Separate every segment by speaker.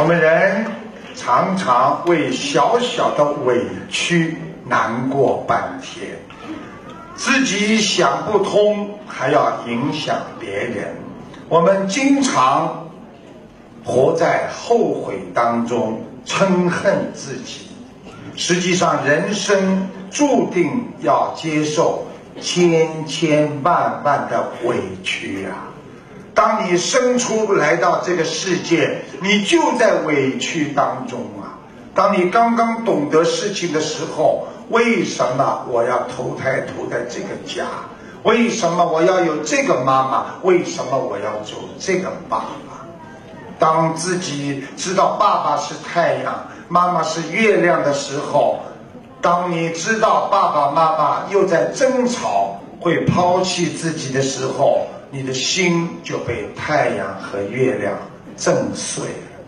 Speaker 1: 我们人常常为小小的委屈难过半天，自己想不通，还要影响别人。我们经常活在后悔当中，嗔恨自己。实际上，人生注定要接受千千万万的委屈啊！当你生出来到这个世界，你就在委屈当中啊！当你刚刚懂得事情的时候，为什么我要投胎投在这个家？为什么我要有这个妈妈？为什么我要做这个爸爸？当自己知道爸爸是太阳，妈妈是月亮的时候，当你知道爸爸妈妈又在争吵，会抛弃自己的时候。你的心就被太阳和月亮震碎了，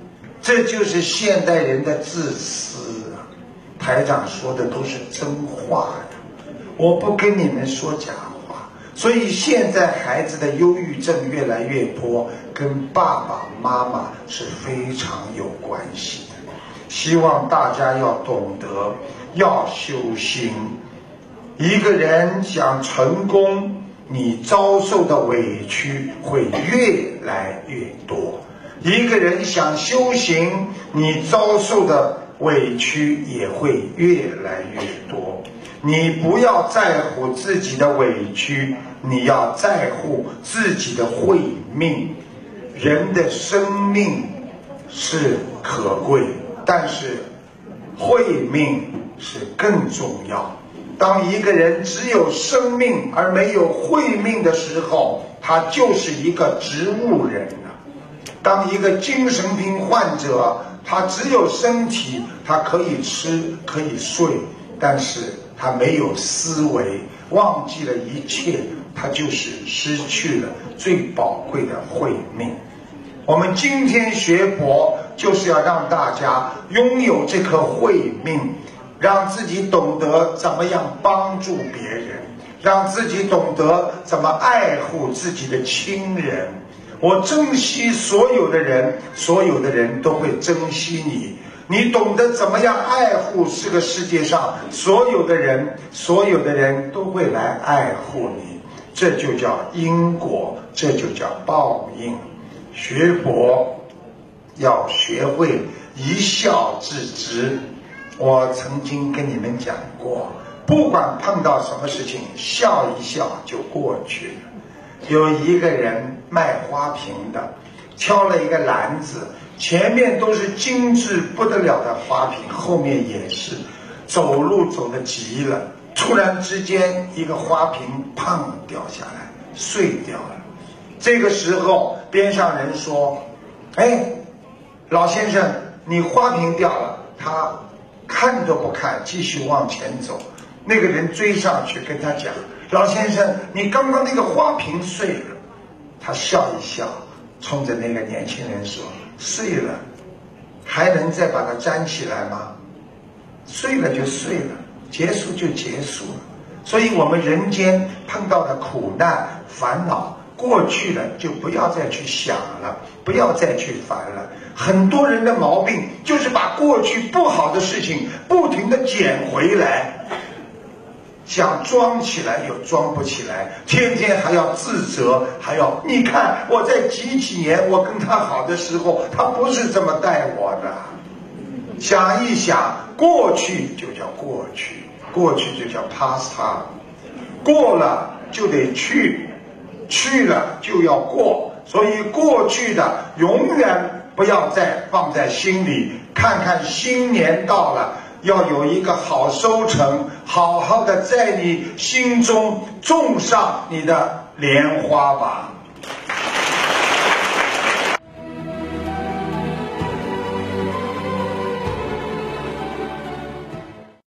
Speaker 1: 这就是现代人的自私啊！台长说的都是真话呀，我不跟你们说假话。所以现在孩子的忧郁症越来越多，跟爸爸妈妈是非常有关系的。希望大家要懂得，要修心。一个人想成功。你遭受的委屈会越来越多。一个人想修行，你遭受的委屈也会越来越多。你不要在乎自己的委屈，你要在乎自己的慧命。人的生命是可贵，但是慧命是更重要。当一个人只有生命而没有慧命的时候，他就是一个植物人了。当一个精神病患者，他只有身体，他可以吃可以睡，但是他没有思维，忘记了一切，他就是失去了最宝贵的慧命。我们今天学佛，就是要让大家拥有这颗慧命。让自己懂得怎么样帮助别人，让自己懂得怎么爱护自己的亲人。我珍惜所有的人，所有的人都会珍惜你。你懂得怎么样爱护这个世界上所有的人，所有的人都会来爱护你。这就叫因果，这就叫报应。学佛要学会一笑置之。我曾经跟你们讲过，不管碰到什么事情，笑一笑就过去了。有一个人卖花瓶的，挑了一个篮子，前面都是精致不得了的花瓶，后面也是，走路走得急了，突然之间一个花瓶砰掉下来，碎掉了。这个时候边上人说：“哎，老先生，你花瓶掉了。”他。看都不看，继续往前走。那个人追上去跟他讲：“老先生，你刚刚那个花瓶碎了。”他笑一笑，冲着那个年轻人说：“碎了，还能再把它粘起来吗？碎了就碎了，结束就结束了。所以，我们人间碰到的苦难、烦恼。”过去了就不要再去想了，不要再去烦了。很多人的毛病就是把过去不好的事情不停的捡回来，想装起来又装不起来，天天还要自责，还要你看我在几几年我跟他好的时候，他不是这么待我的。想一想，过去就叫过去，过去就叫 past，过了就得去。去了就要过，所以过去的永远不要再放在心里。看看新年到了，要有一个好收成，好好的在你心中种上你的莲花吧。